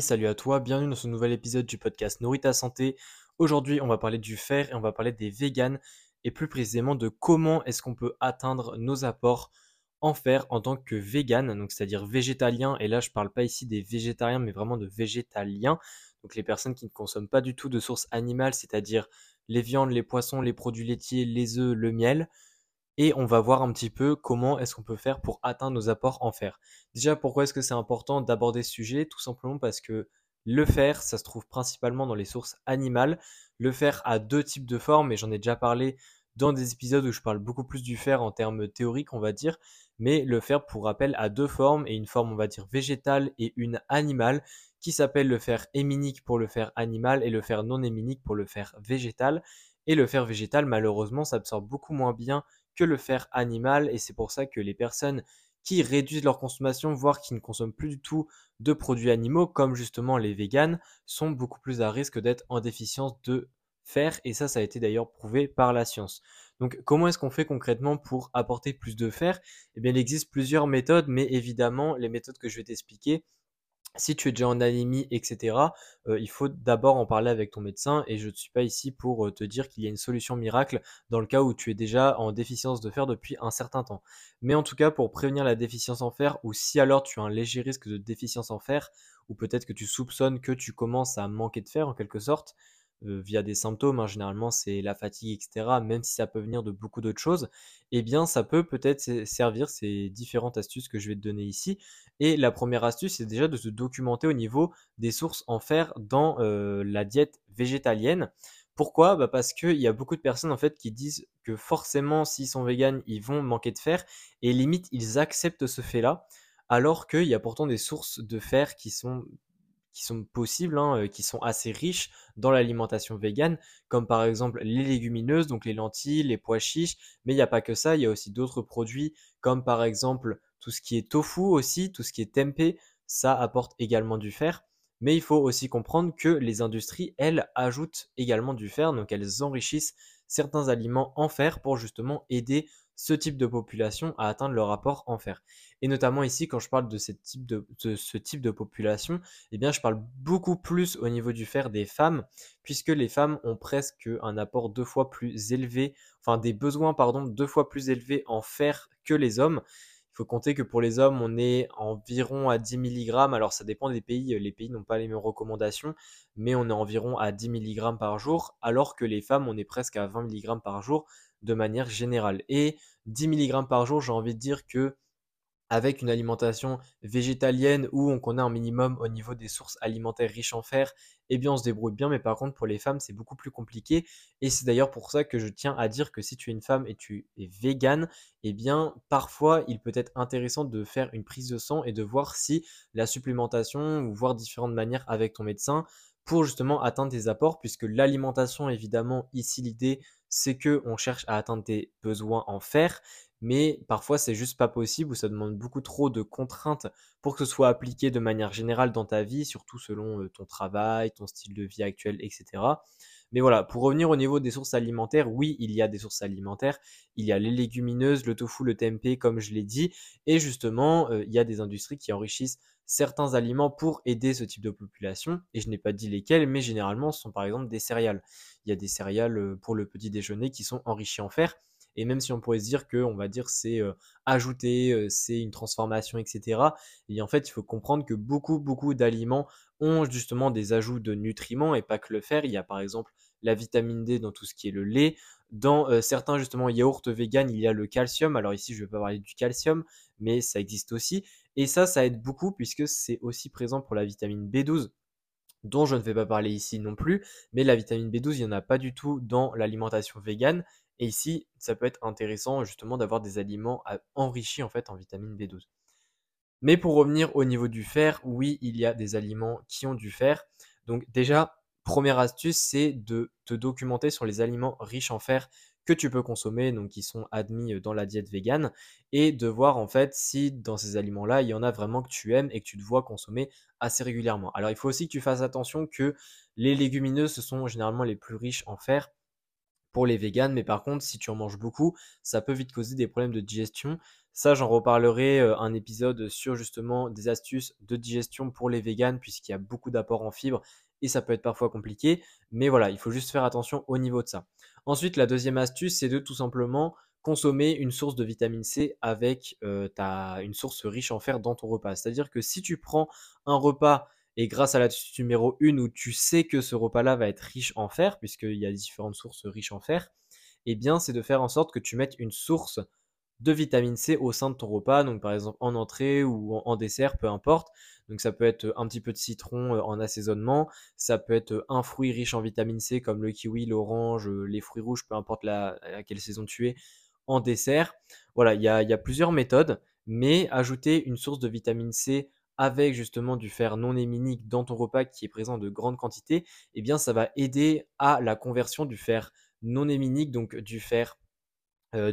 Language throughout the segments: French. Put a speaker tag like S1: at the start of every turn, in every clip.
S1: Salut à toi, bienvenue dans ce nouvel épisode du podcast Nourrit ta santé. Aujourd'hui, on va parler du fer et on va parler des véganes et plus précisément de comment est-ce qu'on peut atteindre nos apports en fer en tant que vegan, donc c'est-à-dire végétalien. Et là, je parle pas ici des végétariens, mais vraiment de végétaliens. Donc les personnes qui ne consomment pas du tout de sources animales, c'est-à-dire les viandes, les poissons, les produits laitiers, les œufs, le miel et on va voir un petit peu comment est-ce qu'on peut faire pour atteindre nos apports en fer. Déjà, pourquoi est-ce que c'est important d'aborder ce sujet? Tout simplement parce que le fer, ça se trouve principalement dans les sources animales. Le fer a deux types de formes, et j'en ai déjà parlé dans des épisodes où je parle beaucoup plus du fer en termes théoriques, on va dire. Mais le fer, pour rappel, a deux formes, et une forme, on va dire, végétale et une animale, qui s'appelle le fer héminique pour le fer animal et le fer non héminique pour le fer végétal. Et le fer végétal, malheureusement, s'absorbe beaucoup moins bien le fer animal et c'est pour ça que les personnes qui réduisent leur consommation, voire qui ne consomment plus du tout de produits animaux, comme justement les véganes, sont beaucoup plus à risque d'être en déficience de fer, et ça, ça a été d'ailleurs prouvé par la science. Donc, comment est-ce qu'on fait concrètement pour apporter plus de fer? Eh bien, il existe plusieurs méthodes, mais évidemment, les méthodes que je vais t'expliquer, si tu es déjà en anémie, etc., il faut d'abord en parler avec ton médecin et je ne suis pas ici pour te dire qu'il y a une solution miracle dans le cas où tu es déjà en déficience de fer depuis un certain temps. Mais en tout cas, pour prévenir la déficience en fer ou si alors tu as un léger risque de déficience en fer ou peut-être que tu soupçonnes que tu commences à manquer de fer en quelque sorte, euh, via des symptômes, hein, généralement c'est la fatigue, etc., même si ça peut venir de beaucoup d'autres choses, eh bien ça peut peut-être servir ces différentes astuces que je vais te donner ici. Et la première astuce, c'est déjà de se documenter au niveau des sources en fer dans euh, la diète végétalienne. Pourquoi? Bah Parce qu'il y a beaucoup de personnes en fait qui disent que forcément s'ils sont véganes, ils vont manquer de fer, et limite ils acceptent ce fait-là, alors qu'il y a pourtant des sources de fer qui sont qui sont possibles, hein, qui sont assez riches dans l'alimentation végane, comme par exemple les légumineuses, donc les lentilles, les pois chiches, mais il n'y a pas que ça, il y a aussi d'autres produits, comme par exemple tout ce qui est tofu aussi, tout ce qui est tempeh, ça apporte également du fer. Mais il faut aussi comprendre que les industries, elles, ajoutent également du fer, donc elles enrichissent certains aliments en fer pour justement aider ce type de population à atteindre le rapport en fer. Et notamment ici, quand je parle de, ce type de, ce type de population, eh bien, je parle beaucoup plus au niveau du fer des femmes, puisque les femmes ont presque un apport deux fois plus élevé, enfin des besoins, pardon, deux fois plus élevés en fer que les hommes. Il faut compter que pour les hommes, on est environ à 10 mg. Alors ça dépend des pays, les pays n'ont pas les mêmes recommandations, mais on est environ à 10 mg par jour, alors que les femmes, on est presque à 20 mg par jour de manière générale. Et 10 mg par jour, j'ai envie de dire que avec une alimentation végétalienne où on connaît un minimum au niveau des sources alimentaires riches en fer, eh bien on se débrouille bien, mais par contre pour les femmes c'est beaucoup plus compliqué. Et c'est d'ailleurs pour ça que je tiens à dire que si tu es une femme et tu es végane, eh bien parfois il peut être intéressant de faire une prise de sang et de voir si la supplémentation ou voir différentes manières avec ton médecin pour justement atteindre tes apports, puisque l'alimentation évidemment ici l'idée c'est que on cherche à atteindre tes besoins en fer, mais parfois c'est juste pas possible ou ça demande beaucoup trop de contraintes pour que ce soit appliqué de manière générale dans ta vie, surtout selon ton travail, ton style de vie actuel, etc. Mais voilà, pour revenir au niveau des sources alimentaires, oui, il y a des sources alimentaires. Il y a les légumineuses, le tofu, le tempeh, comme je l'ai dit. Et justement, il y a des industries qui enrichissent certains aliments pour aider ce type de population. Et je n'ai pas dit lesquels, mais généralement, ce sont par exemple des céréales. Il y a des céréales pour le petit déjeuner qui sont enrichies en fer. Et même si on pourrait se dire que, on va dire, c'est ajouté, c'est une transformation, etc. Et en fait, il faut comprendre que beaucoup, beaucoup d'aliments ont justement des ajouts de nutriments et pas que le fer. Il y a par exemple la vitamine D dans tout ce qui est le lait. Dans certains justement yaourts vegan, il y a le calcium. Alors ici, je ne vais pas parler du calcium, mais ça existe aussi. Et ça, ça aide beaucoup puisque c'est aussi présent pour la vitamine B12 dont je ne vais pas parler ici non plus, mais la vitamine B12, il n'y en a pas du tout dans l'alimentation végane. Et ici, ça peut être intéressant justement d'avoir des aliments enrichis en en vitamine B12. Mais pour revenir au niveau du fer, oui, il y a des aliments qui ont du fer. Donc déjà, première astuce, c'est de te documenter sur les aliments riches en fer que tu peux consommer, donc qui sont admis dans la diète végane, et de voir en fait si dans ces aliments-là, il y en a vraiment que tu aimes et que tu te vois consommer assez régulièrement. Alors il faut aussi que tu fasses attention que les légumineuses, ce sont généralement les plus riches en fer, pour les véganes, mais par contre, si tu en manges beaucoup, ça peut vite causer des problèmes de digestion. Ça, j'en reparlerai un épisode sur justement des astuces de digestion pour les véganes, puisqu'il y a beaucoup d'apports en fibres et ça peut être parfois compliqué. Mais voilà, il faut juste faire attention au niveau de ça. Ensuite, la deuxième astuce, c'est de tout simplement consommer une source de vitamine C avec euh, une source riche en fer dans ton repas. C'est-à-dire que si tu prends un repas et grâce à l'astuce numéro 1 où tu sais que ce repas-là va être riche en fer, puisqu'il y a différentes sources riches en fer, eh bien c'est de faire en sorte que tu mettes une source de vitamine C au sein de ton repas, donc par exemple en entrée ou en, dessert, peu importe. Donc ça peut être un petit peu de citron en assaisonnement, ça peut être un fruit riche en vitamine C comme le kiwi, l'orange, les fruits rouges, peu importe à quelle saison tu es, en dessert. Voilà, il y a, plusieurs méthodes, mais ajouter une source de vitamine C avec justement du fer non héminique dans ton repas qui est présent de grande quantité, eh bien ça va aider à la conversion du fer non héminique, donc du fer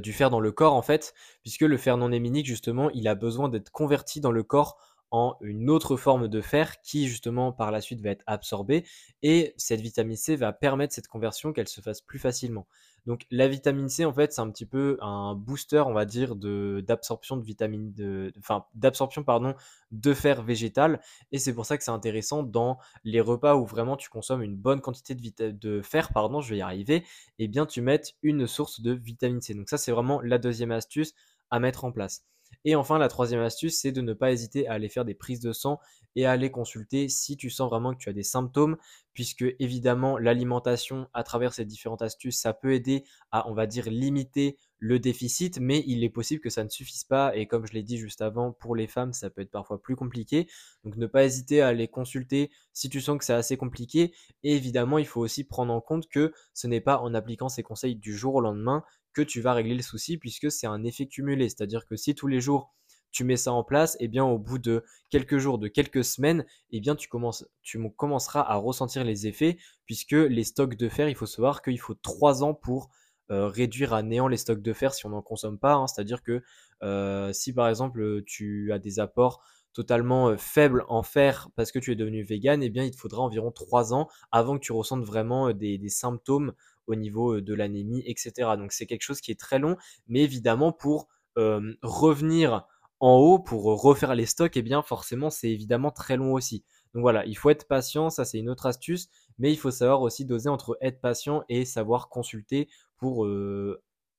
S1: du fer dans le corps en fait, puisque le fer non héminique justement, il a besoin d'être converti dans le corps en une autre forme de fer qui justement par la suite va être absorbée et cette vitamine C va permettre cette conversion qu'elle se fasse plus facilement. Donc la vitamine C, en fait, c'est un petit peu un booster, on va dire, d'absorption de vitamine, de, enfin d'absorption pardon de fer végétal. Et c'est pour ça que c'est intéressant dans les repas où vraiment tu consommes une bonne quantité de, de fer, pardon, je vais y arriver. Et eh bien tu mets une source de vitamine C. Donc ça, c'est vraiment la deuxième astuce à mettre en place. Et enfin, la troisième astuce, c'est de ne pas hésiter à aller faire des prises de sang et à aller consulter si tu sens vraiment que tu as des symptômes, puisque évidemment, l'alimentation à travers ces différentes astuces, ça peut aider à, on va dire, limiter le déficit, mais il est possible que ça ne suffise pas. Et comme je l'ai dit juste avant, pour les femmes, ça peut être parfois plus compliqué. Donc ne pas hésiter à aller consulter si tu sens que c'est assez compliqué. Et évidemment, il faut aussi prendre en compte que ce n'est pas en appliquant ces conseils du jour au lendemain que tu vas régler le souci puisque c'est un effet cumulé. C'est-à-dire que si tous les jours tu mets ça en place, et eh bien au bout de quelques jours, de quelques semaines, et eh bien tu, commences, tu commenceras à ressentir les effets puisque les stocks de fer, il faut savoir qu'il faut trois ans pour euh, réduire à néant les stocks de fer si on n'en consomme pas. Hein. C'est-à-dire que euh, si par exemple tu as des apports totalement euh, faibles en fer parce que tu es devenu vegan, eh bien il te faudra environ trois ans avant que tu ressentes vraiment des symptômes au niveau de l'anémie, etc. Donc c'est quelque chose qui est très long, mais évidemment pour revenir en haut, pour refaire les stocks, et bien forcément c'est évidemment très long aussi. Donc voilà, il faut être patient, ça c'est une autre astuce, mais il faut savoir aussi doser entre être patient et savoir consulter pour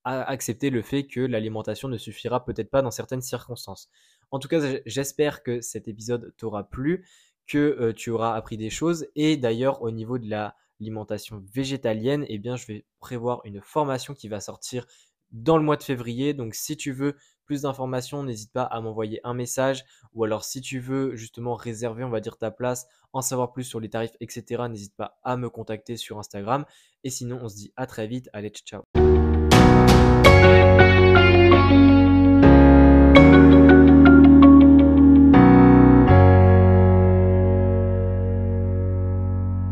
S1: accepter le fait que l'alimentation ne suffira peut-être pas dans certaines circonstances. En tout cas, j'espère que cet épisode t'aura plu, que tu auras appris des choses, et d'ailleurs au niveau de la l'alimentation végétalienne, eh bien, je vais prévoir une formation qui va sortir dans le mois de février. Donc, si tu veux plus d'informations, n'hésite pas à m'envoyer un message. Ou alors, si tu veux justement réserver, on va dire, ta place, en savoir plus sur les tarifs, etc., n'hésite pas à me contacter sur Instagram. Et sinon, on se dit à très vite. Allez, ciao.